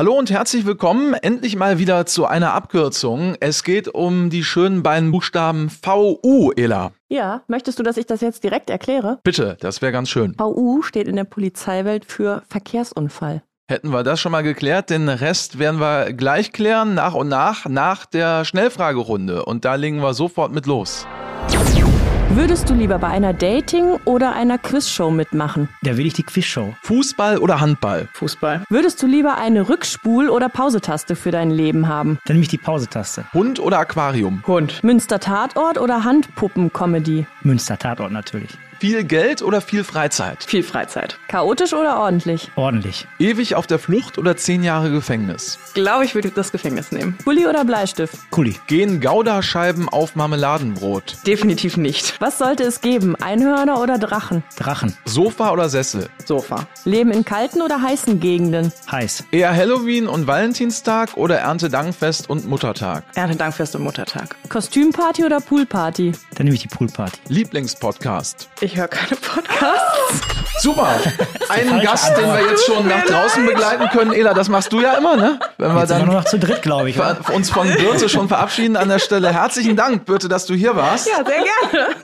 Hallo und herzlich willkommen endlich mal wieder zu einer Abkürzung. Es geht um die schönen beiden Buchstaben VU, Ela. Ja, möchtest du, dass ich das jetzt direkt erkläre? Bitte, das wäre ganz schön. VU steht in der Polizeiwelt für Verkehrsunfall. Hätten wir das schon mal geklärt, den Rest werden wir gleich klären, nach und nach, nach der Schnellfragerunde. Und da legen wir sofort mit los. Würdest du lieber bei einer Dating- oder einer Quizshow mitmachen? Da will ich die Quizshow. Fußball oder Handball? Fußball. Würdest du lieber eine Rückspul- oder Pausetaste für dein Leben haben? Dann nehme ich die Pausetaste. Hund oder Aquarium? Hund. Münster Tatort oder Handpuppen-Comedy? Münster Tatort natürlich. Viel Geld oder viel Freizeit? Viel Freizeit. Chaotisch oder ordentlich? Ordentlich. Ewig auf der Flucht oder zehn Jahre Gefängnis? Glaube ich, würde das Gefängnis nehmen. Kuli oder Bleistift? Kuli. Gehen Gouda-Scheiben auf Marmeladenbrot? Definitiv nicht. Was sollte es geben? Einhörner oder Drachen? Drachen. Sofa oder Sessel? Sofa. Leben in kalten oder heißen Gegenden? Heiß. Eher Halloween und Valentinstag oder Erntedankfest und Muttertag? Erntedankfest und Muttertag. Kostümparty oder Poolparty? Dann nehme ich die Poolparty. Lieblingspodcast? Ich höre keine Podcasts. Super. Einen Gast, den wir jetzt schon nach draußen begleiten können. Ela, das machst du ja immer, ne? Wenn wir Jetzt dann nur noch zu dritt, glaube ich. oder? uns von Birte schon verabschieden an der Stelle. Herzlichen Dank, Birte, dass du hier warst. Ja, sehr gerne.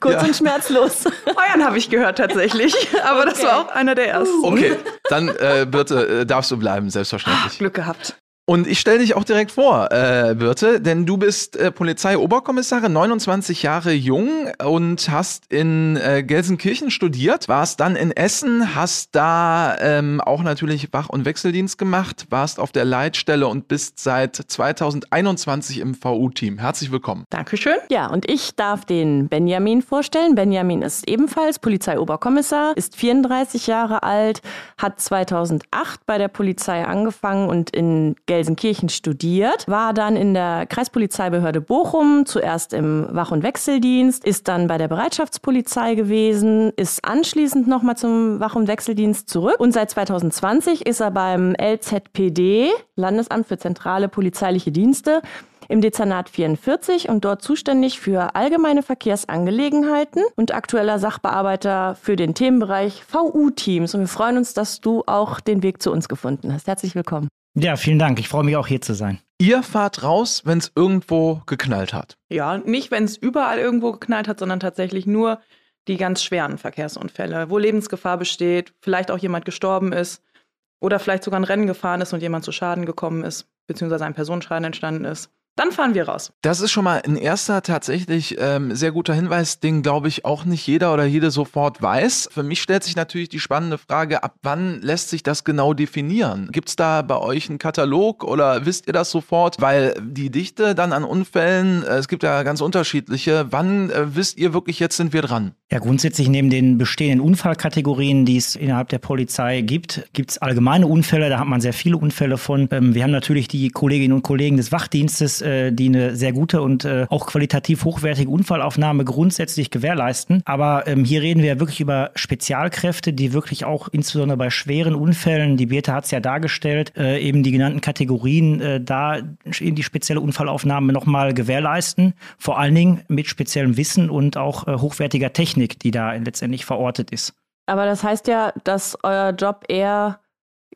Kurz Ja. und schmerzlos. Euren habe ich gehört tatsächlich. Aber das war auch einer der ersten. Okay, dann äh, Birte, äh, darfst du bleiben, selbstverständlich. Glück gehabt. Und ich stelle dich auch direkt vor, äh, Birte, denn du bist äh, Polizeioberkommissarin, 29 Jahre jung und hast in äh, Gelsenkirchen studiert, warst dann in Essen, hast da ähm, auch natürlich Wach- und Wechseldienst gemacht, warst auf der Leitstelle und bist seit 2021 im VU-Team. Herzlich willkommen. Dankeschön. Ja, und ich darf den Benjamin vorstellen. Benjamin ist ebenfalls Polizeioberkommissar, ist 34 Jahre alt, hat 2008 bei der Polizei angefangen und in Gelsenkirchen studiert, war dann in der Kreispolizeibehörde Bochum, zuerst im Wach- und Wechseldienst, ist dann bei der Bereitschaftspolizei gewesen, ist anschließend nochmal zum Wach- und Wechseldienst zurück und seit 2020 ist er beim LZPD, Landesamt für zentrale polizeiliche Dienste, im Dezernat 44 und dort zuständig für allgemeine Verkehrsangelegenheiten und aktueller Sachbearbeiter für den Themenbereich VU-Teams. Und wir freuen uns, dass du auch den Weg zu uns gefunden hast. Herzlich willkommen. Ja, vielen Dank. Ich freue mich auch hier zu sein. Ihr fahrt raus, wenn es irgendwo geknallt hat. Ja, nicht, wenn es überall irgendwo geknallt hat, sondern tatsächlich nur die ganz schweren Verkehrsunfälle, wo Lebensgefahr besteht, vielleicht auch jemand gestorben ist oder vielleicht sogar ein Rennen gefahren ist und jemand zu Schaden gekommen ist, beziehungsweise ein Personenschaden entstanden ist. Dann fahren wir raus. Das ist schon mal ein erster tatsächlich ähm, sehr guter Hinweis, den glaube ich auch nicht jeder oder jede sofort weiß. Für mich stellt sich natürlich die spannende Frage, ab wann lässt sich das genau definieren? Gibt es da bei euch einen Katalog oder wisst ihr das sofort? Weil die Dichte dann an Unfällen, äh, es gibt ja ganz unterschiedliche. Wann äh, wisst ihr wirklich, jetzt sind wir dran? Ja, grundsätzlich neben den bestehenden Unfallkategorien, die es innerhalb der Polizei gibt, gibt es allgemeine Unfälle. Da hat man sehr viele Unfälle von. Ähm, wir haben natürlich die Kolleginnen und Kollegen des Wachdienstes, äh, die eine sehr gute und äh, auch qualitativ hochwertige Unfallaufnahme grundsätzlich gewährleisten. Aber ähm, hier reden wir wirklich über Spezialkräfte, die wirklich auch insbesondere bei schweren Unfällen, die Birte hat es ja dargestellt, äh, eben die genannten Kategorien da in die spezielle Unfallaufnahme nochmal gewährleisten. Vor allen Dingen mit speziellem Wissen und auch hochwertiger Technik, die da letztendlich verortet ist. Aber das heißt ja, dass euer Job eher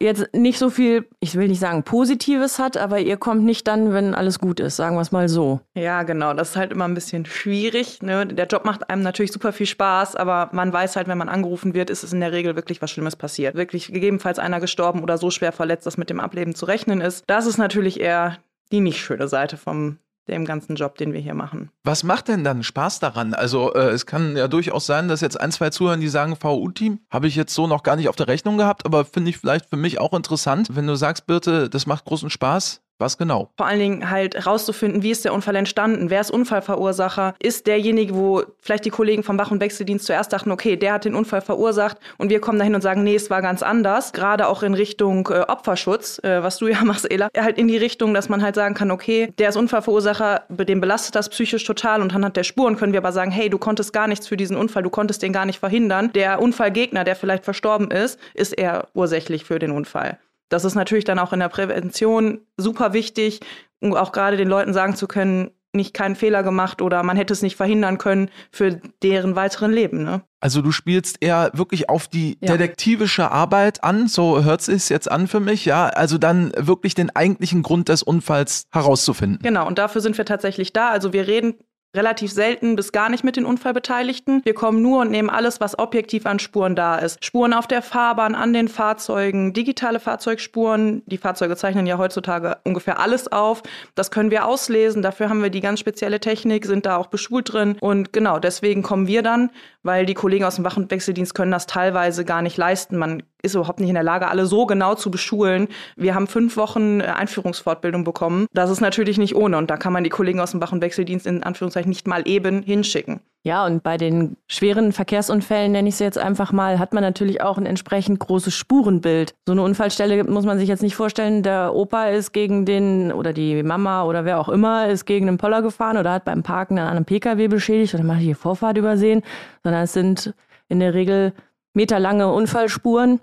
jetzt nicht so viel, ich will nicht sagen Positives hat, aber ihr kommt nicht dann, wenn alles gut ist, sagen wir es mal so. Ja, genau. Das ist halt immer ein bisschen schwierig. Ne? Der Job macht einem natürlich super viel Spaß, aber man weiß halt, wenn man angerufen wird, ist es in der Regel wirklich was Schlimmes passiert. Wirklich gegebenenfalls einer gestorben oder so schwer verletzt, dass mit dem Ableben zu rechnen ist. Das ist natürlich eher die nicht schöne Seite vom dem ganzen Job, den wir hier machen. Was macht denn dann Spaß daran? Also äh, es kann ja durchaus sein, dass jetzt ein, zwei zuhören, die sagen, VU-Team habe ich jetzt so noch gar nicht auf der Rechnung gehabt, aber finde ich vielleicht für mich auch interessant, wenn du sagst, Birte, das macht großen Spaß. Was genau? Vor allen Dingen halt rauszufinden, wie ist der Unfall entstanden, wer ist Unfallverursacher, ist derjenige, wo vielleicht die Kollegen vom Wach- und Wechseldienst zuerst dachten, okay, der hat den Unfall verursacht und wir kommen dahin und sagen, nee, es war ganz anders. Gerade auch in Richtung äh, Opferschutz, äh, was du ja machst, Ela, halt in die Richtung, dass man halt sagen kann, okay, der ist Unfallverursacher, den belastet das psychisch total und anhand der Spuren können wir aber sagen, hey, du konntest gar nichts für diesen Unfall, du konntest den gar nicht verhindern. Der Unfallgegner, der vielleicht verstorben ist, ist eher ursächlich für den Unfall. Das ist natürlich dann auch in der Prävention super wichtig, um auch gerade den Leuten sagen zu können, nicht keinen Fehler gemacht oder man hätte es nicht verhindern können für deren weiteren Leben. Ne? Also du spielst eher wirklich auf die ja. detektivische Arbeit an, so hört es jetzt an für mich, ja. Also dann wirklich den eigentlichen Grund des Unfalls herauszufinden. Genau, und dafür sind wir tatsächlich da. Also wir reden relativ selten bis gar nicht mit den Unfallbeteiligten. Wir kommen nur und nehmen alles, was objektiv an Spuren da ist. Spuren auf der Fahrbahn, an den Fahrzeugen, digitale Fahrzeugspuren. Die Fahrzeuge zeichnen ja heutzutage ungefähr alles auf. Das können wir auslesen. Dafür haben wir die ganz spezielle Technik, sind da auch beschult drin. Und genau, deswegen kommen wir dann, weil die Kollegen aus dem Wach- und Wechseldienst können das teilweise gar nicht leisten. Man ist überhaupt nicht in der Lage, alle so genau zu beschulen. Wir haben fünf Wochen äh, Einführungsfortbildung bekommen. Das ist natürlich nicht ohne und da kann man die Kollegen aus dem Wach- und Wechseldienst in Anführungszeichen nicht mal eben hinschicken. Ja, und bei den schweren Verkehrsunfällen, nenne ich es jetzt einfach mal, hat man natürlich auch ein entsprechend großes Spurenbild. So eine Unfallstelle muss man sich jetzt nicht vorstellen, der Opa ist gegen den oder die Mama oder wer auch immer ist gegen einen Poller gefahren oder hat beim Parken an einem Pkw beschädigt oder macht die Vorfahrt übersehen, sondern es sind in der Regel meterlange Unfallspuren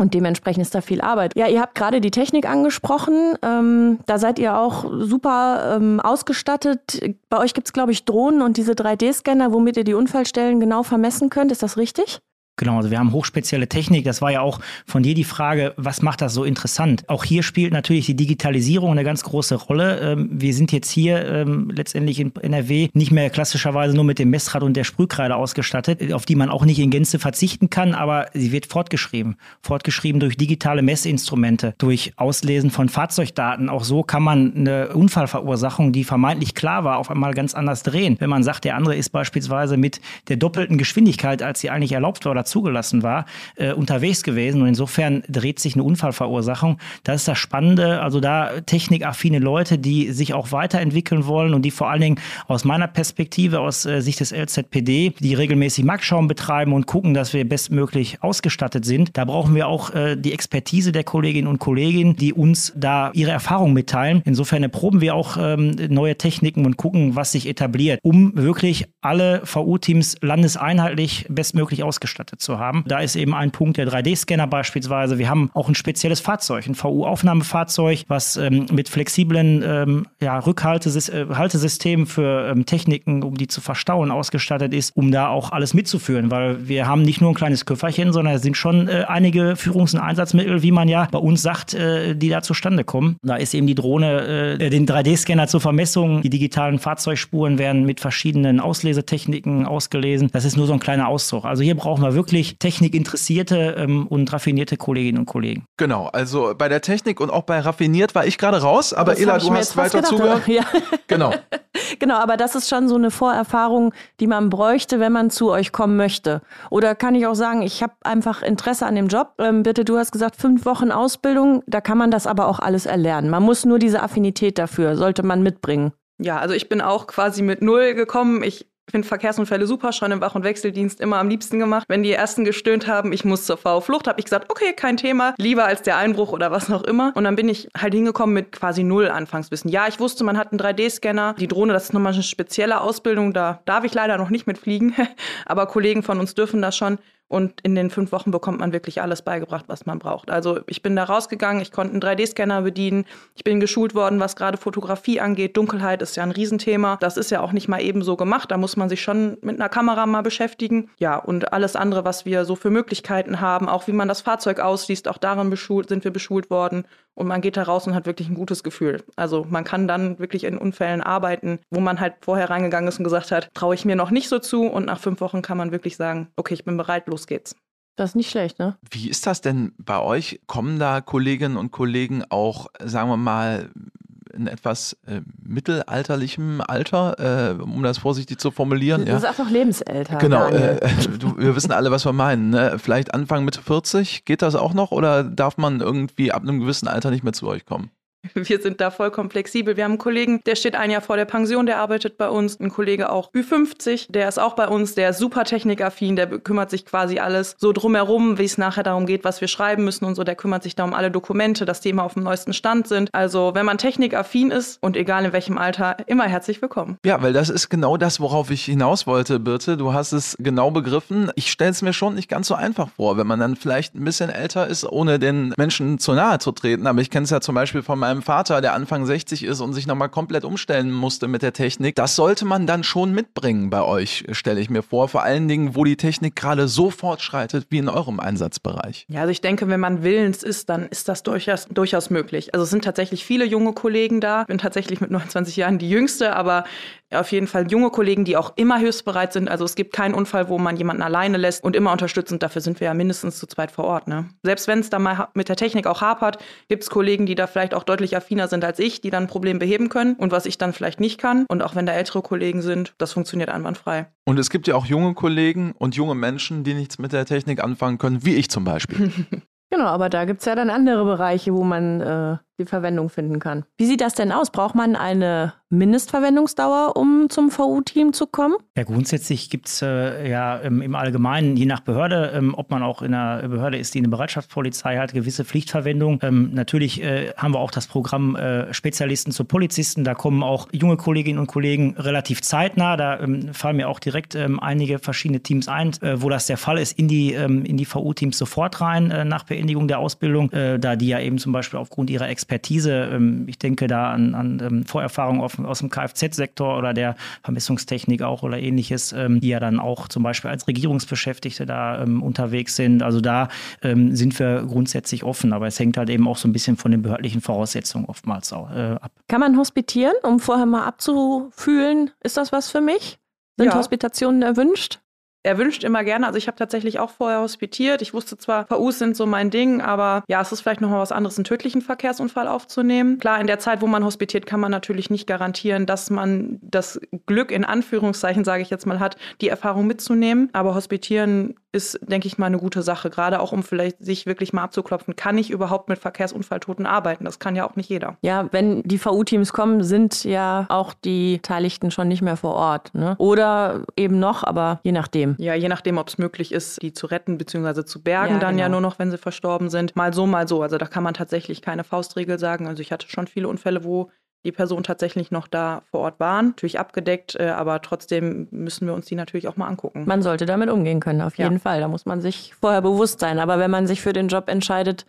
und dementsprechend ist da viel Arbeit. Ja, ihr habt gerade die Technik angesprochen. Ähm, da seid ihr auch super ähm, ausgestattet. Bei euch gibt es, glaube ich, Drohnen und diese 3D-Scanner, womit ihr die Unfallstellen genau vermessen könnt. Ist das richtig? Genau, also wir haben hochspezielle Technik. Das war ja auch von dir die Frage, was macht das so interessant? Auch hier spielt natürlich die Digitalisierung eine ganz große Rolle. Ähm, wir sind jetzt hier ähm, letztendlich in NRW nicht mehr klassischerweise nur mit dem Messrad und der Sprühkreide ausgestattet, auf die man auch nicht in Gänze verzichten kann, aber sie wird fortgeschrieben. Fortgeschrieben durch digitale Messinstrumente, durch Auslesen von Fahrzeugdaten. Auch so kann man eine Unfallverursachung, die vermeintlich klar war, auf einmal ganz anders drehen. Wenn man sagt, der andere ist beispielsweise mit der doppelten Geschwindigkeit, als sie eigentlich erlaubt war oder zugelassen war, äh, unterwegs gewesen. Und insofern dreht sich eine Unfallverursachung. Das ist das Spannende. Also da technikaffine Leute, die sich auch weiterentwickeln wollen und die vor allen Dingen aus meiner Perspektive, aus äh, Sicht des LZPD, die regelmäßig Marktschauen betreiben und gucken, dass wir bestmöglich ausgestattet sind. Da brauchen wir auch äh, die Expertise der Kolleginnen und Kollegen, die uns da ihre Erfahrungen mitteilen. Insofern erproben wir auch ähm, neue Techniken und gucken, was sich etabliert, um wirklich alle VU-Teams landeseinheitlich bestmöglich ausgestattet zu haben. Da ist eben ein Punkt der 3D-Scanner beispielsweise. Wir haben auch ein spezielles Fahrzeug, ein VU-Aufnahmefahrzeug, was ähm, mit flexiblen ähm, ja, Rückhaltesystemen für ähm, Techniken, um die zu verstauen, ausgestattet ist, um da auch alles mitzuführen, weil wir haben nicht nur ein kleines Köfferchen, sondern es sind schon äh, einige Führungs- und Einsatzmittel, wie man ja bei uns sagt, äh, die da zustande kommen. Da ist eben die Drohne, äh, den 3D-Scanner zur Vermessung, die digitalen Fahrzeugspuren werden mit verschiedenen Auslesetechniken ausgelesen. Das ist nur so ein kleiner Auszug. Also hier brauchen wir wirklich wirklich technikinteressierte ähm, und raffinierte Kolleginnen und Kollegen. Genau, also bei der Technik und auch bei raffiniert war ich gerade raus, aber Ela, du hast weiter zugehört. Ja. Genau. genau, aber das ist schon so eine Vorerfahrung, die man bräuchte, wenn man zu euch kommen möchte. Oder kann ich auch sagen, ich habe einfach Interesse an dem Job. Ähm, bitte, du hast gesagt, fünf Wochen Ausbildung, da kann man das aber auch alles erlernen. Man muss nur diese Affinität dafür, sollte man mitbringen. Ja, also ich bin auch quasi mit null gekommen. Ich finde Verkehrsunfälle super, schon im Wach- und Wechseldienst immer am liebsten gemacht. Wenn die ersten gestöhnt haben, ich muss zur V-Flucht, habe ich gesagt, okay, kein Thema, lieber als der Einbruch oder was auch immer. Und dann bin ich halt hingekommen mit quasi null Anfangswissen. Ja, ich wusste, man hat einen 3D-Scanner. Die Drohne, das ist nochmal eine spezielle Ausbildung, da darf ich leider noch nicht mitfliegen, aber Kollegen von uns dürfen das schon. Und in den fünf Wochen bekommt man wirklich alles beigebracht, was man braucht. Also ich bin da rausgegangen, ich konnte einen 3D-Scanner bedienen, ich bin geschult worden, was gerade Fotografie angeht. Dunkelheit ist ja ein Riesenthema. Das ist ja auch nicht mal eben so gemacht. Da muss man sich schon mit einer Kamera mal beschäftigen. Ja, und alles andere, was wir so für Möglichkeiten haben, auch wie man das Fahrzeug ausliest, auch darin beschult, sind wir beschult worden. Und man geht da raus und hat wirklich ein gutes Gefühl. Also man kann dann wirklich in Unfällen arbeiten, wo man halt vorher reingegangen ist und gesagt hat, traue ich mir noch nicht so zu. Und nach fünf Wochen kann man wirklich sagen, okay, ich bin bereit, los geht's. Das ist nicht schlecht, ne? Wie ist das denn bei euch? Kommen da Kolleginnen und Kollegen auch, sagen wir mal, in etwas äh, mittelalterlichem Alter, äh, um das vorsichtig zu formulieren. Das ja. ist einfach lebensälter. Genau, äh, du, wir wissen alle, was wir meinen. Ne? Vielleicht Anfang Mitte 40, geht das auch noch oder darf man irgendwie ab einem gewissen Alter nicht mehr zu euch kommen? Wir sind da vollkommen flexibel. Wir haben einen Kollegen, der steht ein Jahr vor der Pension, der arbeitet bei uns. Ein Kollege auch Ü50, der ist auch bei uns, der ist super technikaffin, der kümmert sich quasi alles so drumherum, wie es nachher darum geht, was wir schreiben müssen und so. Der kümmert sich da um alle Dokumente, dass die immer auf dem neuesten Stand sind. Also, wenn man technikaffin ist und egal in welchem Alter, immer herzlich willkommen. Ja, weil das ist genau das, worauf ich hinaus wollte, Birte. Du hast es genau begriffen. Ich stelle es mir schon nicht ganz so einfach vor, wenn man dann vielleicht ein bisschen älter ist, ohne den Menschen zu nahe zu treten. Aber ich kenne es ja zum Beispiel von meinem meinem Vater, der Anfang 60 ist und sich nochmal komplett umstellen musste mit der Technik. Das sollte man dann schon mitbringen bei euch, stelle ich mir vor. Vor allen Dingen, wo die Technik gerade so fortschreitet wie in eurem Einsatzbereich. Ja, also ich denke, wenn man willens ist, dann ist das durchaus, durchaus möglich. Also es sind tatsächlich viele junge Kollegen da. Ich bin tatsächlich mit 29 Jahren die jüngste, aber auf jeden Fall junge Kollegen, die auch immer hilfsbereit sind. Also es gibt keinen Unfall, wo man jemanden alleine lässt und immer unterstützend. Dafür sind wir ja mindestens zu zweit vor Ort. Ne? Selbst wenn es da mal mit der Technik auch hapert, gibt es Kollegen, die da vielleicht auch deutlich affiner sind als ich, die dann ein Problem beheben können und was ich dann vielleicht nicht kann. Und auch wenn da ältere Kollegen sind, das funktioniert einwandfrei. Und es gibt ja auch junge Kollegen und junge Menschen, die nichts mit der Technik anfangen können, wie ich zum Beispiel. genau, aber da gibt es ja dann andere Bereiche, wo man äh, die Verwendung finden kann. Wie sieht das denn aus? Braucht man eine Mindestverwendungsdauer, um zum VU-Team zu kommen? Ja, grundsätzlich gibt es äh, ja im, im, Allgemeinen, je nach Behörde, ähm, ob man auch in einer Behörde ist, die eine Bereitschaftspolizei hat, gewisse Pflichtverwendung. Ähm, natürlich äh, haben wir auch das Programm äh, Spezialisten zu Polizisten. Da kommen auch junge Kolleginnen und Kollegen relativ zeitnah. Da ähm, fallen mir auch direkt ähm, einige verschiedene Teams ein, äh, wo das der Fall ist, in die, ähm, in die VU-Teams sofort rein äh, nach Beendigung der Ausbildung, äh, da die ja eben zum Beispiel aufgrund ihrer Expertise, ähm, ich denke da an, an Vorerfahrungen auf aus dem Kfz-Sektor oder der Vermessungstechnik auch oder ähnliches, ähm, die ja dann auch zum Beispiel als Regierungsbeschäftigte da ähm, unterwegs sind. Also da ähm, sind wir grundsätzlich offen, aber es hängt halt eben auch so ein bisschen von den behördlichen Voraussetzungen oftmals auch, äh, ab. Kann man hospitieren, um vorher mal abzufühlen, ist das was für mich? Sind ja. Hospitationen erwünscht? Er wünscht immer gerne, also ich habe tatsächlich auch vorher hospitiert. Ich wusste zwar, VUs sind so mein Ding, aber ja, es ist vielleicht nochmal was anderes, einen tödlichen Verkehrsunfall aufzunehmen. Klar, in der Zeit, wo man hospitiert, kann man natürlich nicht garantieren, dass man das Glück in Anführungszeichen, sage ich jetzt mal, hat, die Erfahrung mitzunehmen. Aber hospitieren ist, denke ich mal, eine gute Sache, gerade auch um vielleicht sich wirklich mal abzuklopfen, kann ich überhaupt mit Verkehrsunfalltoten arbeiten? Das kann ja auch nicht jeder. Ja, wenn die VU-Teams kommen, sind ja auch die Beteiligten schon nicht mehr vor Ort. Ne? Oder eben noch, aber je nachdem. Ja, je nachdem, ob es möglich ist, die zu retten bzw. zu bergen, ja, dann genau. ja nur noch, wenn sie verstorben sind. Mal so, mal so. Also da kann man tatsächlich keine Faustregel sagen. Also ich hatte schon viele Unfälle, wo die Person tatsächlich noch da vor Ort waren. Natürlich abgedeckt, äh, aber trotzdem müssen wir uns die natürlich auch mal angucken. Man sollte damit umgehen können, auf jeden ja. Fall. Da muss man sich vorher bewusst sein. Aber wenn man sich für den Job entscheidet,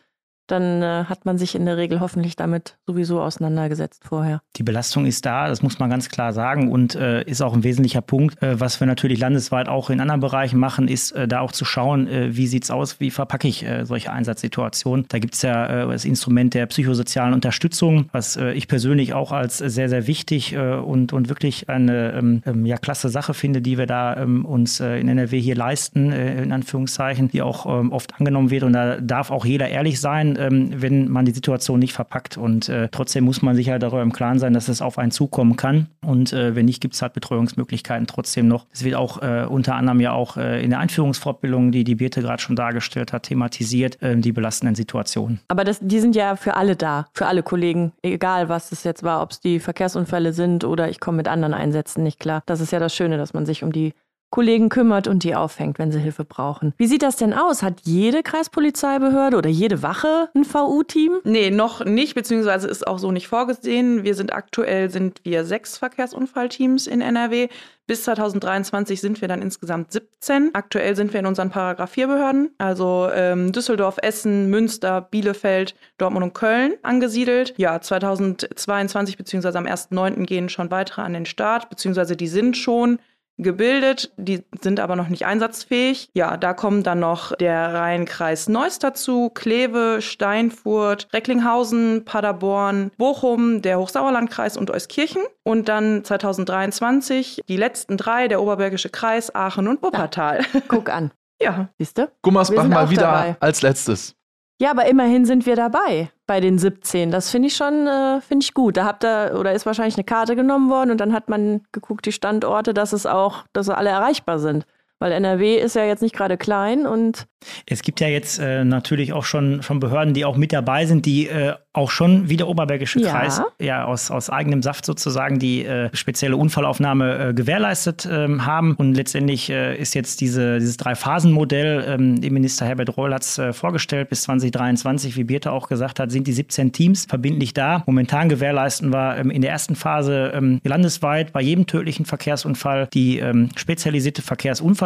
dann äh, hat man sich in der Regel hoffentlich damit sowieso auseinandergesetzt vorher. Die Belastung ist da, das muss man ganz klar sagen und äh, ist auch ein wesentlicher Punkt. Äh, was wir natürlich landesweit auch in anderen Bereichen machen, ist äh, da auch zu schauen, äh, wie sieht es aus, wie verpacke ich äh, solche Einsatzsituationen. Da gibt es ja das Instrument der psychosozialen Unterstützung, was ich persönlich auch als sehr, sehr wichtig und, und wirklich eine ähm, ähm, ja, klasse Sache finde, die wir da ähm, uns in NRW hier leisten, in Anführungszeichen, die auch ähm, oft angenommen wird. Und da darf auch jeder ehrlich sein, ähm, wenn man die Situation nicht verpackt. Und äh, trotzdem muss man sich halt darüber im Klaren sein, dass es auf einen zukommen kann. Und äh, wenn nicht, gibt es halt Betreuungsmöglichkeiten trotzdem noch. Es wird auch äh, unter anderem ja auch äh, in der Einführungsfortbildung, die die Birte gerade schon dargestellt hat, thematisiert, ähm, die belastenden Situationen. Aber das, die sind ja für alle da, für alle Kollegen, egal was es jetzt war, ob es die Verkehrsunfälle sind oder ich komme mit anderen Einsätzen nicht klar. Das ist ja das Schöne, dass man sich um die Kollegen kümmert und die auffängt, wenn sie Hilfe brauchen. Wie sieht das denn aus? Hat jede Kreispolizeibehörde oder jede Wache ein VU-Team? Nee, noch nicht, beziehungsweise ist auch so nicht vorgesehen. Wir sind aktuell sind wir sechs Verkehrsunfallteams in NRW. Bis 2023 sind wir dann insgesamt 17. Aktuell sind wir in unseren Paragraph 4 Behörden, also ähm, Düsseldorf, Essen, Münster, Bielefeld, Dortmund und Köln angesiedelt. Ja, 2022 beziehungsweise am 1.9. gehen schon weitere an den Start, beziehungsweise die sind schon gebildet, die sind aber noch nicht einsatzfähig. Ja, da kommen dann noch der Rheinkreis Neuss dazu, Kleve, Steinfurt, Recklinghausen, Paderborn, Bochum, der Hochsauerlandkreis und Euskirchen. Und dann 2023 die letzten drei, der Oberbergische Kreis, Aachen und Wuppertal. Ja, guck an. ja. Siehst du? Gummersbach mal wieder dabei. als letztes. Ja, aber immerhin sind wir dabei bei den 17. Das finde ich schon, äh, finde ich gut. Da habt ihr, oder ist wahrscheinlich eine Karte genommen worden und dann hat man geguckt, die Standorte, dass es auch, dass alle erreichbar sind. Weil NRW ist ja jetzt nicht gerade klein und. Es gibt ja jetzt äh, natürlich auch schon, schon Behörden, die auch mit dabei sind, die äh, auch schon wie der Oberbergische ja. Kreis ja aus, aus eigenem Saft sozusagen die äh, spezielle Unfallaufnahme äh, gewährleistet ähm, haben. Und letztendlich äh, ist jetzt diese, dieses Drei-Phasen-Modell, ähm, Minister Herbert Reul hat es äh, vorgestellt, bis 2023, wie Birte auch gesagt hat, sind die 17 Teams verbindlich da. Momentan gewährleisten wir ähm, in der ersten Phase ähm, landesweit bei jedem tödlichen Verkehrsunfall die ähm, spezialisierte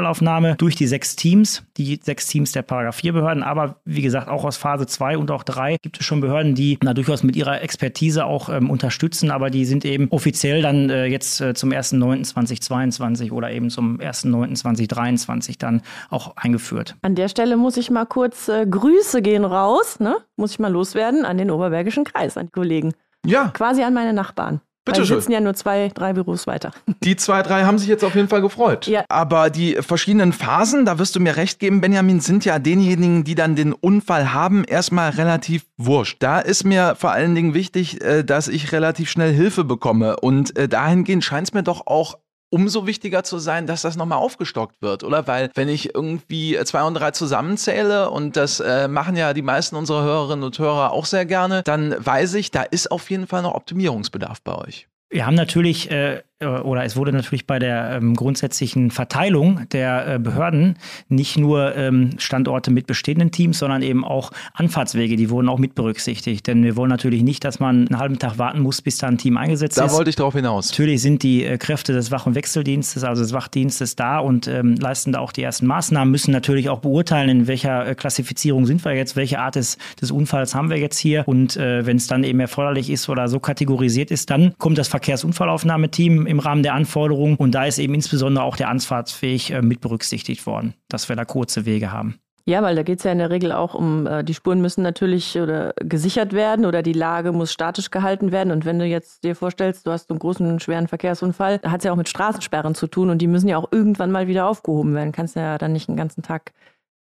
Verkehrsunfallaufnahme durch die sechs Teams. Die sechs Teams Teams der Paragraph 4 Behörden, aber wie gesagt, auch aus Phase 2 und auch 3 gibt es schon Behörden, die na, durchaus mit ihrer Expertise auch ähm, unterstützen, aber die sind eben offiziell dann äh, jetzt äh, zum 1.9.2022 oder eben zum 1.9.2023 dann auch eingeführt. An der Stelle muss ich mal kurz äh, Grüße gehen raus, ne? muss ich mal loswerden an den Oberbergischen Kreis, an die Kollegen. Ja. Quasi an meine Nachbarn. Bitte Weil schön. Die sitzen ja nur zwei, drei Büros weiter. Die zwei, drei haben sich jetzt auf jeden Fall gefreut. Ja. Aber die verschiedenen Phasen, da wirst du mir recht geben, Benjamin, sind ja denjenigen, die dann den Unfall haben, erstmal relativ wurscht. Da ist mir vor allen Dingen wichtig, äh, dass ich relativ schnell Hilfe bekomme. Und äh, dahingehend scheint es mir doch auch umso wichtiger zu sein, dass das nochmal aufgestockt wird, oder? Weil wenn ich irgendwie zwei und drei zusammenzähle und das äh, machen ja die meisten unserer Hörerinnen und Hörer auch sehr gerne, dann weiß ich, da ist auf jeden Fall noch Optimierungsbedarf bei euch. Wir haben natürlich, äh, oder es wurde natürlich bei der ähm, grundsätzlichen Verteilung der äh, Behörden nicht nur ähm, Standorte mit bestehenden Teams, sondern eben auch Anfahrtswege, die wurden auch mit berücksichtigt. Denn wir wollen natürlich nicht, dass man einen halben Tag warten muss, bis da ein Team eingesetzt Da ist. wollte ich drauf hinaus. Natürlich sind die äh, Kräfte des Wach- und Wechseldienstes, also des Wachdienstes da und ähm, leisten da auch die ersten Maßnahmen, müssen natürlich auch beurteilen, in welcher äh, Klassifizierung sind wir jetzt, welche Art des, des Unfalls haben wir jetzt hier. Und äh, wenn es dann eben erforderlich ist oder so kategorisiert ist, dann kommt das Verkehrsunfallaufnahmeteam im Rahmen der Anforderungen und da ist eben insbesondere auch der Anfahrtsweg äh, mit berücksichtigt worden, dass wir da kurze Wege haben. Ja, weil da geht es ja in der Regel auch um, äh, die Spuren müssen natürlich oder gesichert werden oder die Lage muss statisch gehalten werden. Und wenn du jetzt dir vorstellst, du hast einen großen, schweren Verkehrsunfall, hat es ja auch mit Straßensperren zu tun und die müssen ja auch irgendwann mal wieder aufgehoben werden. Kannst ja dann nicht den ganzen Tag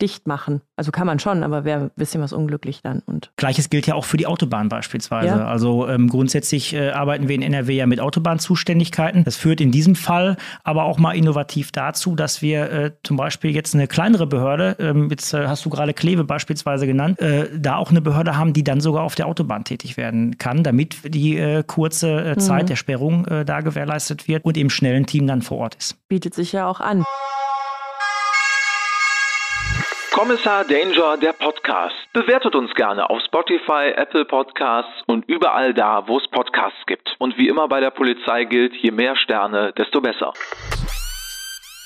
dicht machen. Also kann man schon, aber wäre ein bisschen was unglücklich dann. Und Gleiches gilt ja auch für die Autobahn beispielsweise. Ja. Also ähm, grundsätzlich äh, arbeiten wir in NRW ja mit Autobahnzuständigkeiten. Das führt in diesem Fall aber auch mal innovativ dazu, dass wir äh, zum Beispiel jetzt eine kleinere Behörde, ähm, jetzt äh, hast du gerade Kleve beispielsweise genannt, äh, da auch eine Behörde haben, die dann sogar auf der Autobahn tätig werden kann, damit die äh, kurze äh, Zeit der Sperrung da gewährleistet wird und eben schnell ein Team dann vor Ort ist. bietet sich ja auch an. Kommissar Danger, der Podcast. Bewertet uns gerne auf Spotify, Apple Podcasts und überall da, wo es Podcasts gibt. Und wie immer bei der Polizei gilt, je mehr Sterne, desto besser.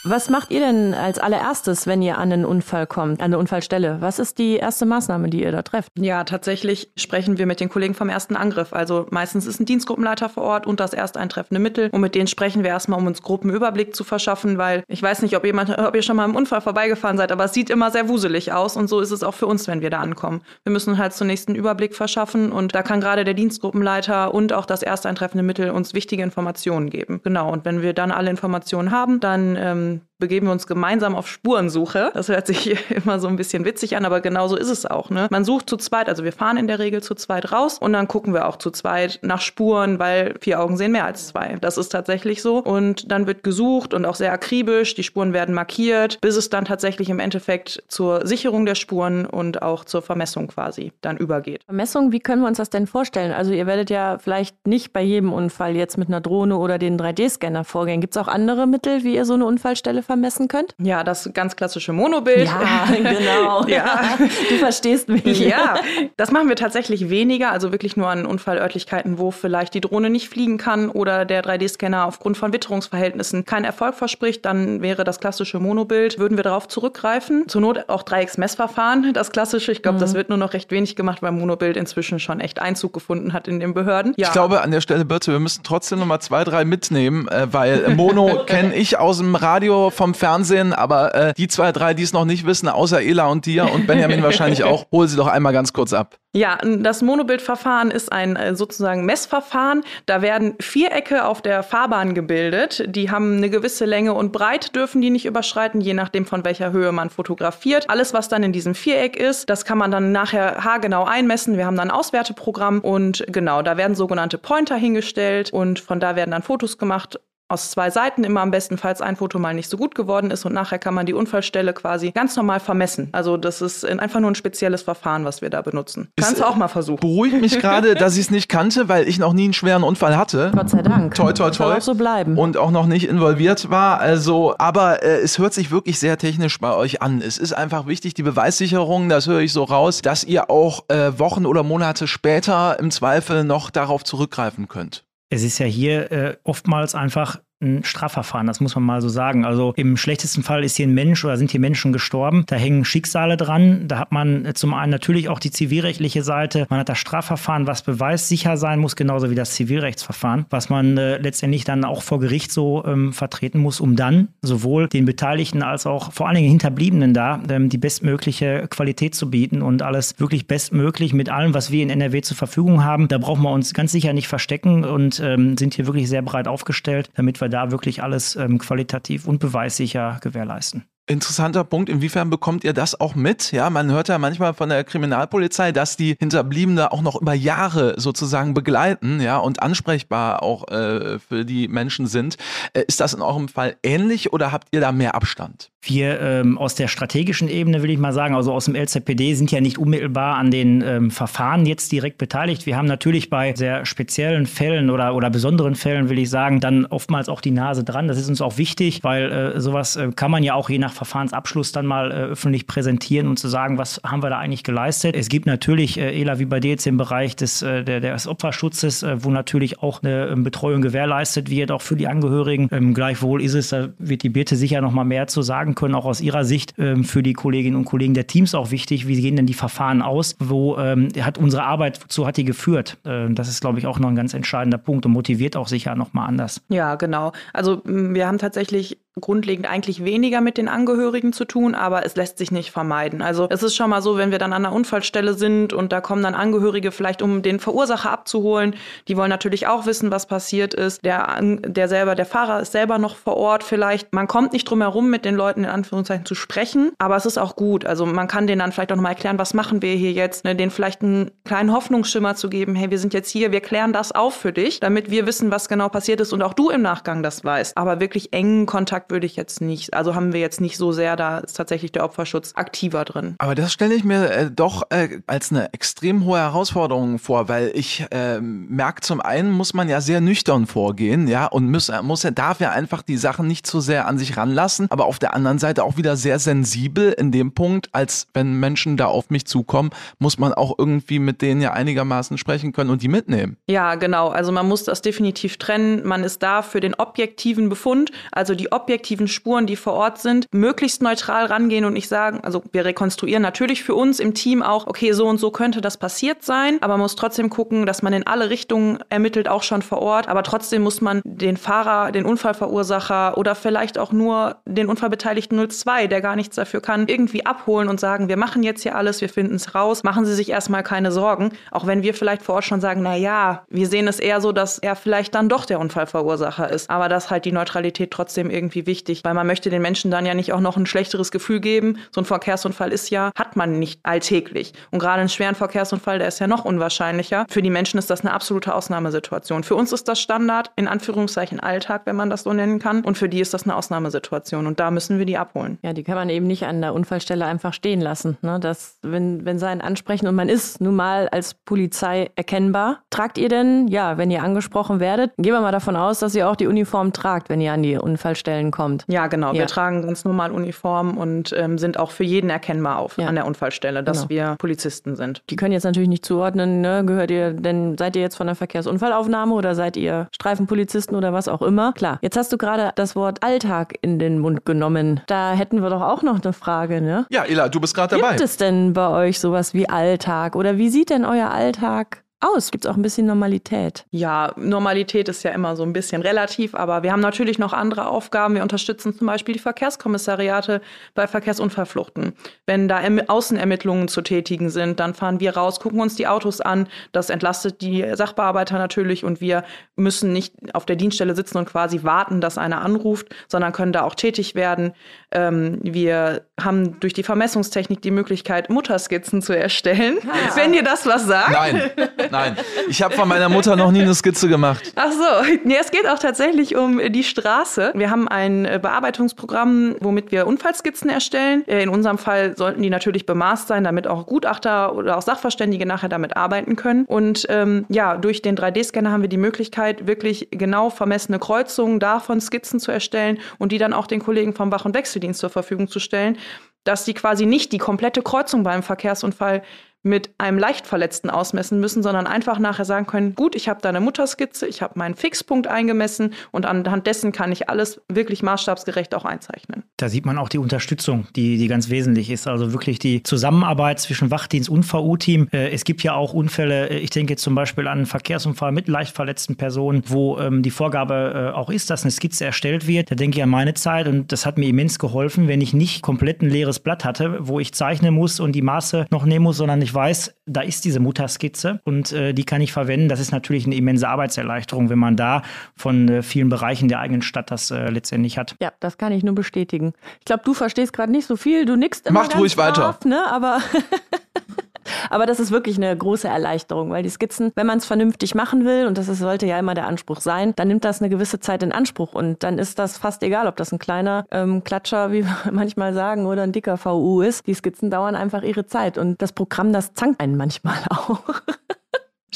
Was macht ihr denn als allererstes, wenn ihr an einen Unfall kommt, an eine Unfallstelle? Was ist die erste Maßnahme, die ihr da trefft? Ja, tatsächlich sprechen wir mit den Kollegen vom ersten Angriff. Also meistens ist ein Dienstgruppenleiter vor Ort und das erst eintreffende Mittel. Und mit denen sprechen wir erstmal, um uns groben Überblick zu verschaffen, weil ich weiß nicht, ob, jemand, ob ihr schon mal im Unfall vorbeigefahren seid, aber es sieht immer sehr wuselig aus und so ist es auch für uns, wenn wir da ankommen. Wir müssen halt zunächst einen Überblick verschaffen und da kann gerade der Dienstgruppenleiter und auch das erst eintreffende Mittel uns wichtige Informationen geben. Genau, und wenn wir dann alle Informationen haben, dann ähm, then begeben wir uns gemeinsam auf Spurensuche. Das hört sich immer so ein bisschen witzig an, aber genau so ist es auch. Ne? Man sucht zu zweit, also wir fahren in der Regel zu zweit raus und dann gucken wir auch zu zweit nach Spuren, weil vier Augen sehen mehr als zwei. Das ist tatsächlich so. Und dann wird gesucht und auch sehr akribisch. Die Spuren werden markiert, bis es dann tatsächlich im Endeffekt zur Sicherung der Spuren und auch zur Vermessung quasi dann übergeht. Vermessung, wie können wir uns das denn vorstellen? Also ihr werdet ja vielleicht nicht bei jedem Unfall jetzt mit einer Drohne oder den 3D-Scanner vorgehen. Gibt es auch andere Mittel, wie ihr so eine Unfallstelle vermessen könnt? Ja, das ganz klassische Monobild. genau. Ja. Du verstehst mich. Ja, das machen wir tatsächlich weniger, also wirklich nur an Unfallörtlichkeiten, wo vielleicht die Drohne nicht fliegen kann oder der 3D-Scanner aufgrund von Witterungsverhältnissen keinen Erfolg verspricht, dann wäre das klassische Monobild, würden wir darauf zurückgreifen. Zur Not auch Dreiecksmessverfahren, das klassische. Ich glaube, Mhm. das wird nur noch recht wenig gemacht, weil Monobild inzwischen schon echt Einzug gefunden hat in den Behörden. Ja. Ich glaube an der Stelle, Birte, wir müssen trotzdem nochmal zwei, drei mitnehmen, äh, weil Mono kenne ich aus dem Radio, vom Fernsehen, aber äh, die zwei, drei, die es noch nicht wissen, außer Ela und dir und Benjamin wahrscheinlich auch, hol sie doch einmal ganz kurz ab. Ja, das Monobildverfahren ist ein äh, sozusagen Messverfahren. Da werden Vierecke auf der Fahrbahn gebildet. Die haben eine gewisse Länge und Breite, dürfen die nicht überschreiten, je nachdem von welcher Höhe man fotografiert. Alles, was dann in diesem Viereck ist, das kann man dann nachher haargenau einmessen. Wir haben dann ein Auswerteprogramm und genau, da werden sogenannte Pointer hingestellt und von da werden dann Fotos gemacht aus zwei Seiten immer am besten, falls ein Foto mal nicht so gut geworden ist und nachher kann man die Unfallstelle quasi ganz normal vermessen. Also das ist einfach nur ein spezielles Verfahren, was wir da benutzen. Ist, Kannst du auch mal versuchen. Beruhigt mich gerade, dass ich es nicht kannte, weil ich noch nie einen schweren Unfall hatte. Gott sei Dank. Toi, toi, Soll toi. auch so bleiben. Und auch noch nicht involviert war. Also, aber äh, es hört sich wirklich sehr technisch bei euch an. Es ist einfach wichtig, die Beweissicherung, das höre ich so raus, dass ihr auch äh, Wochen oder Monate später im Zweifel noch darauf zurückgreifen könnt. Es ist ja hier äh, oftmals einfach ein Strafverfahren, das muss man mal so sagen. Also im schlechtesten Fall ist hier ein Mensch oder sind hier Menschen gestorben. Da hängen Schicksale dran. Da hat man zum einen natürlich auch die zivilrechtliche Seite. Man hat das Strafverfahren, was beweissicher sein muss, genauso wie das Zivilrechtsverfahren, was man äh, letztendlich dann auch vor Gericht so ähm, vertreten muss, um dann sowohl den Beteiligten als auch vor allen Dingen Hinterbliebenen da ähm, die bestmögliche Qualität zu bieten und alles wirklich bestmöglich mit allem, was wir in NRW zur Verfügung haben. Da brauchen wir uns ganz sicher nicht verstecken und ähm, sind hier wirklich sehr breit aufgestellt, damit wir da wirklich alles ähm, qualitativ und beweissicher gewährleisten. Interessanter Punkt. Inwiefern bekommt ihr das auch mit? Ja, man hört ja manchmal von der Kriminalpolizei, dass die Hinterbliebene auch noch über Jahre sozusagen begleiten, ja, und ansprechbar auch äh, für die Menschen sind. Äh, ist das in eurem Fall ähnlich oder habt ihr da mehr Abstand? Wir ähm, aus der strategischen Ebene will ich mal sagen, also aus dem LZPD sind ja nicht unmittelbar an den ähm, Verfahren jetzt direkt beteiligt. Wir haben natürlich bei sehr speziellen Fällen oder, oder besonderen Fällen, will ich sagen, dann oftmals auch die Nase dran. Das ist uns auch wichtig, weil äh, sowas äh, kann man ja auch je nach Verfahrensabschluss dann mal äh, öffentlich präsentieren und zu sagen, was haben wir da eigentlich geleistet. Es gibt natürlich, äh, Ela, wie bei dir jetzt im Bereich des, äh, des Opferschutzes, äh, wo natürlich auch eine ähm, Betreuung gewährleistet wird, auch für die Angehörigen. Ähm, gleichwohl ist es, da wird die Birte sicher noch mal mehr zu sagen können, auch aus ihrer Sicht ähm, für die Kolleginnen und Kollegen der Teams auch wichtig. Wie gehen denn die Verfahren aus? Wo ähm, hat unsere Arbeit, wozu hat die geführt? Äh, das ist, glaube ich, auch noch ein ganz entscheidender Punkt und motiviert auch sicher noch mal anders. Ja, genau. Also wir haben tatsächlich grundlegend eigentlich weniger mit den Angehörigen zu tun, aber es lässt sich nicht vermeiden. Also es ist schon mal so, wenn wir dann an einer Unfallstelle sind und da kommen dann Angehörige vielleicht, um den Verursacher abzuholen, die wollen natürlich auch wissen, was passiert ist. Der, der selber, der Fahrer ist selber noch vor Ort vielleicht. Man kommt nicht drum herum, mit den Leuten in Anführungszeichen zu sprechen, aber es ist auch gut. Also man kann denen dann vielleicht auch nochmal erklären, was machen wir hier jetzt, ne? denen vielleicht einen kleinen Hoffnungsschimmer zu geben, hey, wir sind jetzt hier, wir klären das auf für dich, damit wir wissen, was genau passiert ist und auch du im Nachgang das weißt. Aber wirklich engen Kontakt würde ich jetzt nicht, also haben wir jetzt nicht so sehr, da ist tatsächlich der Opferschutz aktiver drin. Aber das stelle ich mir äh, doch äh, als eine extrem hohe Herausforderung vor, weil ich äh, merke, zum einen muss man ja sehr nüchtern vorgehen, ja, und muss, muss er darf ja einfach die Sachen nicht zu sehr an sich ranlassen, aber auf der anderen Seite auch wieder sehr sensibel in dem Punkt, als wenn Menschen da auf mich zukommen, muss man auch irgendwie mit denen ja einigermaßen sprechen können und die mitnehmen. Ja, genau. Also man muss das definitiv trennen. Man ist da für den objektiven Befund, also die objektiven Spuren, die vor Ort sind, möglichst neutral rangehen und nicht sagen, also wir rekonstruieren natürlich für uns im Team auch, okay, so und so könnte das passiert sein, aber man muss trotzdem gucken, dass man in alle Richtungen ermittelt, auch schon vor Ort. Aber trotzdem muss man den Fahrer, den Unfallverursacher oder vielleicht auch nur den Unfallbeteiligten 02, der gar nichts dafür kann, irgendwie abholen und sagen, wir machen jetzt hier alles, wir finden es raus, machen Sie sich erstmal keine Sorgen, auch wenn wir vielleicht vor Ort schon sagen, na ja, wir sehen es eher so, dass er vielleicht dann doch der Unfallverursacher ist. Aber das halt die Neutralität trotzdem irgendwie wichtig, weil man möchte den Menschen dann ja nicht auch noch ein schlechteres Gefühl geben. So ein Verkehrsunfall ist ja, hat man nicht alltäglich. Und gerade einen schweren Verkehrsunfall, der ist ja noch unwahrscheinlicher. Für die Menschen ist das eine absolute Ausnahmesituation. Für uns ist das Standard, in Anführungszeichen Alltag, wenn man das so nennen kann. Und für die ist das eine Ausnahmesituation. Und da müssen wir die abholen. Ja, die kann man eben nicht an der Unfallstelle einfach stehen lassen. Ne? Das, wenn, wenn sie einen ansprechen und man ist nun mal als Polizei erkennbar, tragt ihr denn, ja, wenn ihr angesprochen werdet, gehen wir mal davon aus, dass ihr auch die Uniform tragt, wenn ihr an die Unfallstellen kommt. Ja, genau. Ja. Wir tragen ganz normal Uniform und ähm, sind auch für jeden erkennbar auf ja. an der Unfallstelle, dass genau. wir Polizisten sind. Die können jetzt natürlich nicht zuordnen, ne? gehört ihr denn, seid ihr jetzt von der Verkehrsunfallaufnahme oder seid ihr Streifenpolizisten oder was auch immer? Klar, jetzt hast du gerade das Wort Alltag in den Mund genommen. Da hätten wir doch auch noch eine Frage, ne? Ja, Ela, du bist gerade dabei. Gibt es denn bei euch sowas wie Alltag oder wie sieht denn euer Alltag aus? Gibt es auch ein bisschen Normalität? Ja, Normalität ist ja immer so ein bisschen relativ, aber wir haben natürlich noch andere Aufgaben. Wir unterstützen zum Beispiel die Verkehrskommissariate bei Verkehrsunfallfluchten. Wenn da Außenermittlungen zu tätigen sind, dann fahren wir raus, gucken uns die Autos an. Das entlastet die Sachbearbeiter natürlich und wir müssen nicht auf der Dienststelle sitzen und quasi warten, dass einer anruft, sondern können da auch tätig werden. Ähm, wir haben durch die Vermessungstechnik die Möglichkeit, Mutterskizzen zu erstellen. Ah. Wenn dir das was sagt. Nein. Nein, ich habe von meiner Mutter noch nie eine Skizze gemacht. Ach so, nee, es geht auch tatsächlich um die Straße. Wir haben ein Bearbeitungsprogramm, womit wir Unfallskizzen erstellen. Äh, in unserem Fall sollten die natürlich bemaßt sein, damit auch Gutachter oder auch Sachverständige nachher damit arbeiten können. Und ähm, ja, durch den 3D-Scanner haben wir die Möglichkeit, wirklich genau vermessene Kreuzungen davon Skizzen zu erstellen und die dann auch den Kollegen vom Wach- und Wechseldienst zur Verfügung zu stellen dass sie quasi nicht die komplette Kreuzung beim Verkehrsunfall mit einem leicht Verletzten ausmessen müssen, sondern einfach nachher sagen können, gut, ich habe da eine Mutterskizze, ich habe meinen Fixpunkt eingemessen und anhand dessen kann ich alles wirklich maßstabsgerecht auch einzeichnen. Da sieht man auch die Unterstützung, die, die ganz wesentlich ist. Also wirklich die Zusammenarbeit zwischen Wachdienst und VU-Team. Äh, es gibt ja auch Unfälle, äh, ich denke zum Beispiel an einen Verkehrsunfall mit leicht verletzten Personen, wo ähm, die Vorgabe äh, auch ist, dass eine Skizze erstellt wird. Da denke ich an meine Zeit und das hat mir immens geholfen, wenn ich nicht komplett ein leeres Blatt hatte, wo ich zeichnen muss und die Maße noch nehmen muss, sondern ich weiß, da ist diese Mutterskizze und äh, die kann ich verwenden. Das ist natürlich eine immense Arbeitserleichterung, wenn man da von äh, vielen Bereichen der eigenen Stadt das äh, letztendlich hat. Ja, das kann ich nur bestätigen. Ich glaube, du verstehst gerade nicht so viel, du nickst immer Macht ganz ruhig weiter. brav, ne? Aber Aber das ist wirklich eine große Erleichterung, weil die Skizzen, wenn man es vernünftig machen will, und das ist, sollte ja immer der Anspruch sein, dann nimmt das eine gewisse Zeit in Anspruch. Und dann ist das fast egal, ob das ein kleiner ähm, Klatscher, wie wir manchmal sagen, oder ein dicker VU ist. Die Skizzen dauern einfach ihre Zeit. Und das Programm, das zankt einen manchmal auch.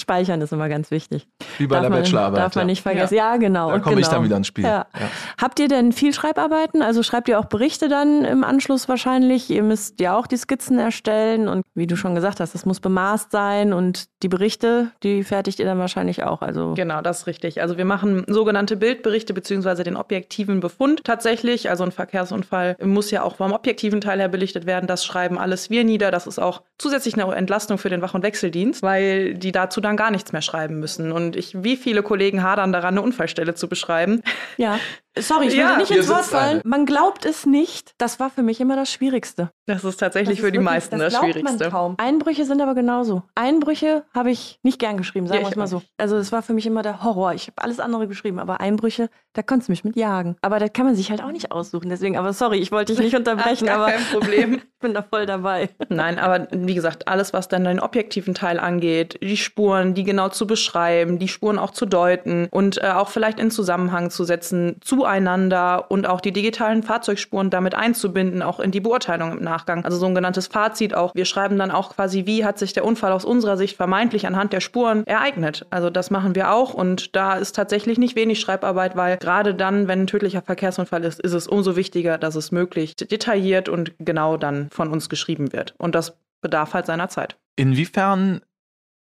Speichern ist immer ganz wichtig. Wie bei darf der man, Bachelorarbeit. Darf man ja. nicht vergessen. Ja, genau. Da komme genau. ich dann wieder ins Spiel. Ja. Ja. Habt ihr denn viel Schreibarbeiten? Also schreibt ihr auch Berichte dann im Anschluss wahrscheinlich? Ihr müsst ja auch die Skizzen erstellen und wie du schon gesagt hast, das muss bemaßt sein und die Berichte, die fertigt ihr dann wahrscheinlich auch. Also Genau, das ist richtig. Also wir machen sogenannte Bildberichte beziehungsweise den objektiven Befund tatsächlich. Also ein Verkehrsunfall muss ja auch vom objektiven Teil her belichtet werden. Das schreiben alles wir nieder. Das ist auch zusätzlich eine Entlastung für den Wach- und Wechseldienst, weil die dazu dann gar nichts mehr schreiben müssen. Und ich, wie viele Kollegen hadern daran, eine Unfallstelle zu beschreiben. ja. Sorry, ich will Ja, nicht ins Wort fallen. Man glaubt es nicht. Das war für mich immer das Schwierigste. Das ist tatsächlich Das für ist die wirklich- meisten das, glaubt Schwierigste. Man kaum. Einbrüche sind aber genauso. Einbrüche habe ich nicht gern geschrieben, sagen Ja, wir es mal so. Also es war für mich immer der Horror. Ich habe alles andere geschrieben, aber Einbrüche, da konntest du mich mit jagen. Aber das kann man sich halt auch nicht aussuchen. Deswegen, aber sorry, ich wollte dich nicht unterbrechen, Gar aber kein Problem. ich bin da voll dabei. Nein, aber wie gesagt, alles, was dann den objektiven Teil angeht, die Spuren, die genau zu beschreiben, die Spuren auch zu deuten und äh, auch vielleicht in Zusammenhang zu setzen zueinander und auch die digitalen Fahrzeugspuren damit einzubinden, auch in die Beurteilung im Nachgang. Also so ein genanntes Fazit auch. Wir schreiben dann auch quasi, wie hat sich der Unfall aus unserer Sicht vermeintlich anhand der Spuren ereignet. Also das machen wir auch und da ist tatsächlich nicht wenig Schreibarbeit, weil gerade dann, wenn ein tödlicher Verkehrsunfall ist, ist es umso wichtiger, dass es möglichst detailliert und genau dann von uns geschrieben wird. Und das bedarf halt seiner Zeit. Inwiefern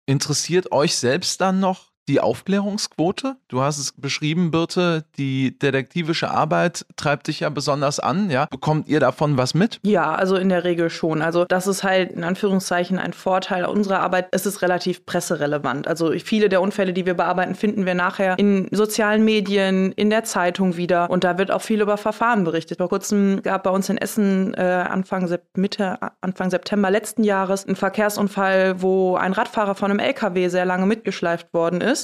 interessiert euch selbst dann noch die Aufklärungsquote? Du hast es beschrieben, Birte, die detektivische Arbeit treibt dich ja besonders an, ja? Bekommt ihr davon was mit? Ja, also in der Regel schon. Also das ist halt in Anführungszeichen ein Vorteil unserer Arbeit. Es ist relativ presserelevant. Also viele der Unfälle, die wir bearbeiten, finden wir nachher in sozialen Medien, in der Zeitung wieder. Und da wird auch viel über Verfahren berichtet. Vor kurzem gab bei uns in Essen äh, Anfang Mitte, Anfang September letzten Jahres einen Verkehrsunfall, wo ein Radfahrer von einem LKW sehr lange mitgeschleift worden ist.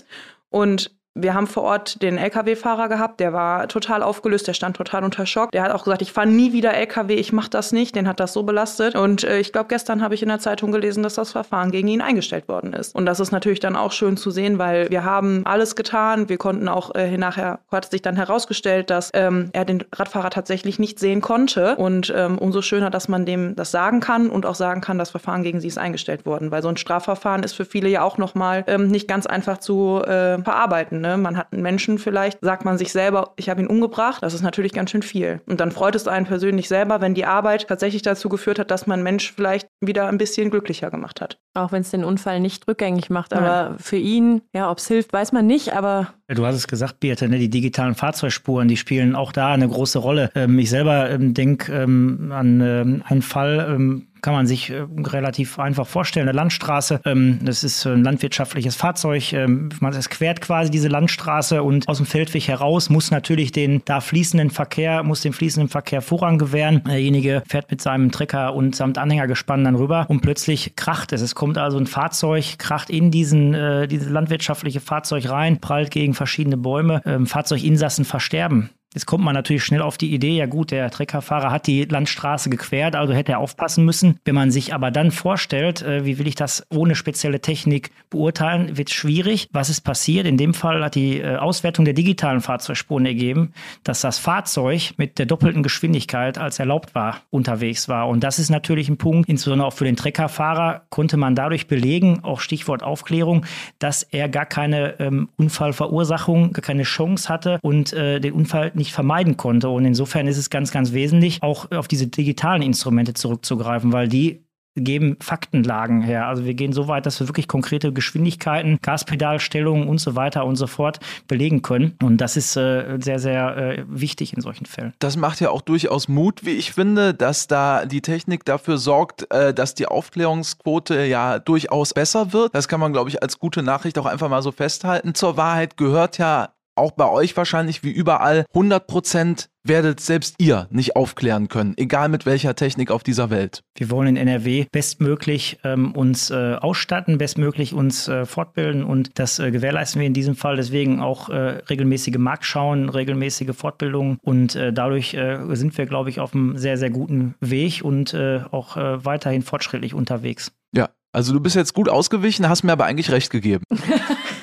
Und wir haben vor Ort den LKW-Fahrer gehabt, der war total aufgelöst, der stand total unter Schock. Der hat auch gesagt, ich fahre nie wieder LKW, ich mache das nicht. Den hat das so belastet. Und äh, ich glaube, gestern habe ich in der Zeitung gelesen, dass das Verfahren gegen ihn eingestellt worden ist. Und das ist natürlich dann auch schön zu sehen, weil wir haben alles getan. Wir konnten auch äh, nachher, hat sich dann herausgestellt, dass ähm, er den Radfahrer tatsächlich nicht sehen konnte. Und ähm, umso schöner, dass man dem das sagen kann und auch sagen kann, das Verfahren gegen sie ist eingestellt worden. Weil so ein Strafverfahren ist für viele ja auch nochmal ähm, nicht ganz einfach zu äh, verarbeiten. Ne? Man hat einen Menschen vielleicht, sagt man sich selber, ich habe ihn umgebracht. Das ist natürlich ganz schön viel. Und dann freut es einen persönlich selber, wenn die Arbeit tatsächlich dazu geführt hat, dass man einen Mensch vielleicht wieder ein bisschen glücklicher gemacht hat. Auch wenn es den Unfall nicht rückgängig macht. Aber für ihn, ja, ob es hilft, weiß man nicht. Aber Du hast es gesagt, Birte, ne? die digitalen Fahrzeugspuren, die spielen auch da eine große Rolle. Ähm, ich selber ähm, denke ähm, an ähm, einen Fall, ähm, kann man sich äh, relativ einfach vorstellen. Eine Landstraße, ähm, das ist ein landwirtschaftliches Fahrzeug. Ähm, man es quert quasi diese Landstraße und aus dem Feldweg heraus muss natürlich den da fließenden Verkehr, muss dem fließenden Verkehr Vorrang gewähren. Derjenige fährt mit seinem Trecker und samt Anhängergespann dann rüber und plötzlich kracht es. Es kommt also ein Fahrzeug, kracht in diesen, äh, dieses landwirtschaftliche Fahrzeug rein, prallt gegen verschiedene Bäume. Ähm, Fahrzeuginsassen versterben. Jetzt kommt man natürlich schnell auf die Idee, ja gut, der Treckerfahrer hat die Landstraße gequert, also hätte er aufpassen müssen. Wenn man sich aber dann vorstellt, äh, wie will ich das ohne spezielle Technik beurteilen, wird es schwierig. Was ist passiert? In dem Fall hat die äh, Auswertung der digitalen Fahrzeugspuren ergeben, dass das Fahrzeug mit der doppelten Geschwindigkeit als erlaubt war, unterwegs war. Und das ist natürlich ein Punkt, insbesondere auch für den Treckerfahrer, konnte man dadurch belegen, auch Stichwort Aufklärung, dass er gar keine ähm, Unfallverursachung, gar keine Chance hatte und äh, den Unfall nicht vermeiden konnte. Und insofern ist es ganz, ganz wesentlich, auch auf diese digitalen Instrumente zurückzugreifen, weil die geben Faktenlagen her. Also wir gehen so weit, dass wir wirklich konkrete Geschwindigkeiten, Gaspedalstellungen und so weiter und so fort belegen können. Und das ist äh, sehr, sehr äh, wichtig in solchen Fällen. Das macht ja auch durchaus Mut, wie ich finde, dass da die Technik dafür sorgt, äh, dass die Aufklärungsquote ja durchaus besser wird. Das kann man, glaube ich, als gute Nachricht auch einfach mal so festhalten. Zur Wahrheit gehört ja auch bei euch wahrscheinlich wie überall 100 Prozent werdet selbst ihr nicht aufklären können, egal mit welcher Technik auf dieser Welt. Wir wollen in NRW bestmöglich ähm, uns äh, ausstatten, bestmöglich uns äh, fortbilden und das äh, gewährleisten wir in diesem Fall. Deswegen auch äh, regelmäßige Marktschauen, regelmäßige Fortbildungen und äh, dadurch äh, sind wir, glaube ich, auf einem sehr, sehr guten Weg und auch weiterhin fortschrittlich unterwegs. Ja, also du bist jetzt gut ausgewichen, hast mir aber eigentlich recht gegeben.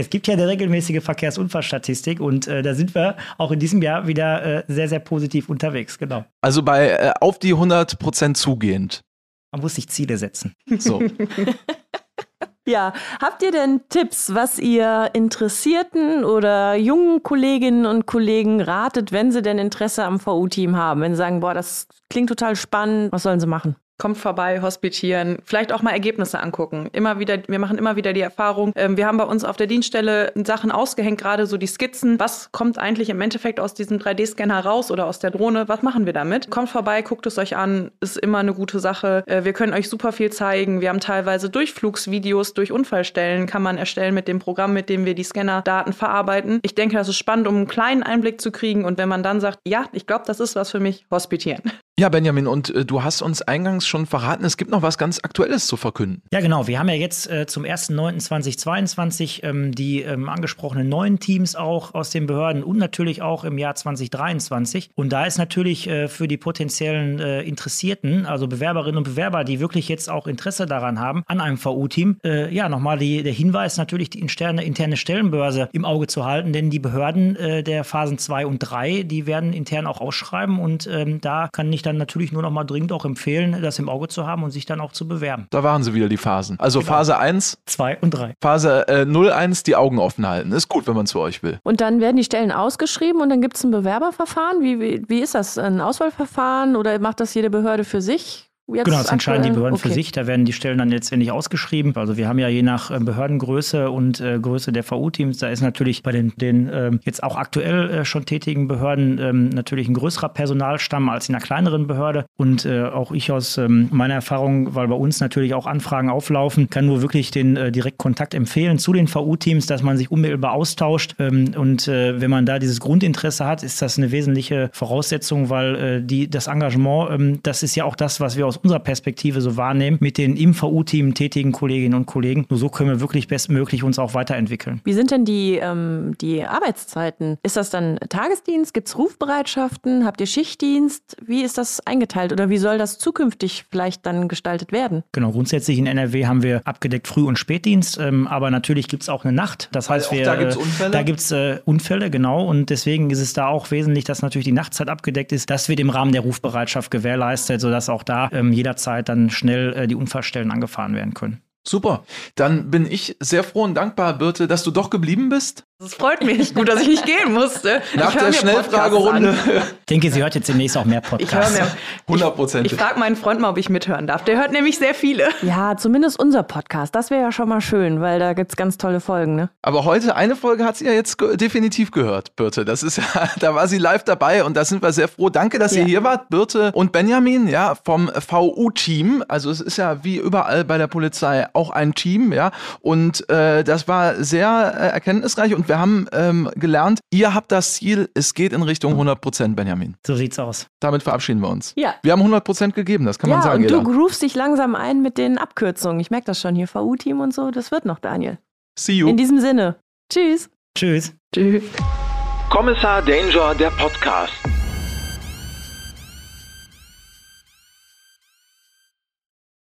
Es gibt ja eine regelmäßige Verkehrsunfallstatistik und äh, da sind wir auch in diesem Jahr wieder äh, sehr, sehr positiv unterwegs, genau. Also bei äh, auf die 100 Prozent zugehend. Man muss sich Ziele setzen. So. Ja, habt ihr denn Tipps, was ihr Interessierten oder jungen Kolleginnen und Kollegen ratet, wenn sie denn Interesse am VU-Team haben? Wenn sie sagen, boah, das klingt total spannend, was sollen sie machen? Kommt vorbei, hospitieren, vielleicht auch mal Ergebnisse angucken. Immer wieder, wir machen immer wieder die Erfahrung. Ähm, wir haben bei uns auf der Dienststelle Sachen ausgehängt, gerade so die Skizzen. Was kommt eigentlich im Endeffekt aus diesem 3D-Scanner raus oder aus der Drohne? Was machen wir damit? Kommt vorbei, guckt es euch an, ist immer eine gute Sache. Äh, wir können euch super viel zeigen. Wir haben teilweise Durchflugsvideos durch Unfallstellen, kann man erstellen mit dem Programm, mit dem wir die Scanner-Daten verarbeiten. Ich denke, das ist spannend, um einen kleinen Einblick zu kriegen. Und wenn man dann sagt, ja, ich glaube, das ist was für mich, hospitieren. Ja, Benjamin, und äh, du hast uns eingangs schon verraten, es gibt noch was ganz Aktuelles zu verkünden. Ja, genau. Wir haben ja jetzt äh, zum 1.9.2022 ähm, die ähm, angesprochenen neuen Teams auch aus den Behörden und natürlich auch im Jahr 2023. Und da ist natürlich äh, für die potenziellen äh, Interessierten, also Bewerberinnen und Bewerber, die wirklich jetzt auch Interesse daran haben, an einem VU-Team, äh, ja, nochmal die, der Hinweis, natürlich die interne, interne Stellenbörse im Auge zu halten, denn die Behörden äh, der Phasen 2 und 3, die werden intern auch ausschreiben und ähm, da kann nicht dann natürlich nur noch mal dringend auch empfehlen, das im Auge zu haben und sich dann auch zu bewerben. Da waren sie wieder die Phasen. Also genau. Phase 1, 2 und 3. Phase äh, 01, die Augen offen halten. Ist gut, wenn man zu euch will. Und dann werden die Stellen ausgeschrieben und dann gibt es ein Bewerberverfahren. Wie, wie, wie ist das? Ein Auswahlverfahren oder macht das jede Behörde für sich? Jetzt genau, das entscheiden die Behörden okay. für sich. Da werden die Stellen dann letztendlich ausgeschrieben. Also wir haben ja je nach äh, Behördengröße und äh, Größe der VU-Teams, da ist natürlich bei den, den ähm, jetzt auch aktuell äh, schon tätigen Behörden ähm, natürlich ein größerer Personalstamm als in einer kleineren Behörde. Und äh, auch ich aus ähm, meiner Erfahrung, weil bei uns natürlich auch Anfragen auflaufen, kann nur wirklich den äh, Direktkontakt empfehlen zu den VU-Teams, dass man sich unmittelbar austauscht. Ähm, und äh, wenn man da dieses Grundinteresse hat, ist das eine wesentliche Voraussetzung, weil die, das Engagement, ähm, das ist ja auch das, was wir aus unserer Perspektive so wahrnehmen, mit den im VU-Team tätigen Kolleginnen und Kollegen. Nur so können wir wirklich bestmöglich uns auch weiterentwickeln. Wie sind denn die, ähm, die Arbeitszeiten? Ist das dann Tagesdienst? Gibt es Rufbereitschaften? Habt ihr Schichtdienst? Wie ist das eingeteilt oder wie soll das zukünftig vielleicht dann gestaltet werden? Genau, grundsätzlich in NRW haben wir abgedeckt Früh- und Spätdienst, ähm, aber natürlich gibt es auch eine Nacht. Das heißt, wir, da gibt es Unfälle? Da gibt es äh, Unfälle, genau. Und deswegen ist es da auch wesentlich, dass natürlich die Nachtzeit abgedeckt ist. Das wird im Rahmen der Rufbereitschaft gewährleistet, sodass auch da ähm, jederzeit dann schnell äh, die Unfallstellen angefahren werden können. Super. Dann bin ich sehr froh und dankbar, Birte, dass du doch geblieben bist. Das freut mich. Gut, dass ich nicht gehen musste. Nach der Schnellfragerunde. Ich denke, sie hört jetzt demnächst auch mehr Podcasts. Ich höre mehr. 100 Prozent. Ich, ich frage meinen Freund mal, ob ich mithören darf. Der hört nämlich sehr viele. Ja, zumindest unser Podcast. Das wäre ja schon mal schön, weil da gibt es ganz tolle Folgen. Ne? Aber heute, eine Folge hat sie ja jetzt definitiv gehört, Birte. Das ist ja, da war sie live dabei und da sind wir sehr froh. Danke, dass ja. ihr hier wart, Birte und Benjamin, ja, vom VU-Team. Also es ist ja wie überall bei der Polizei auch ein Team, ja. Und äh, das war sehr äh, erkenntnisreich und wir haben ähm, gelernt, ihr habt das Ziel, es geht in Richtung 100 Prozent, Benjamin. So sieht's aus. Damit verabschieden wir uns. Ja. Wir haben 100 Prozent gegeben, das kann ja, man sagen. Und du groovst dich langsam ein mit den Abkürzungen. Ich merke das schon hier, VU-Team und so, das wird noch, Daniel. See you. In diesem Sinne. Tschüss. Tschüss. Tschüss. Kommissar Danger, der Podcast.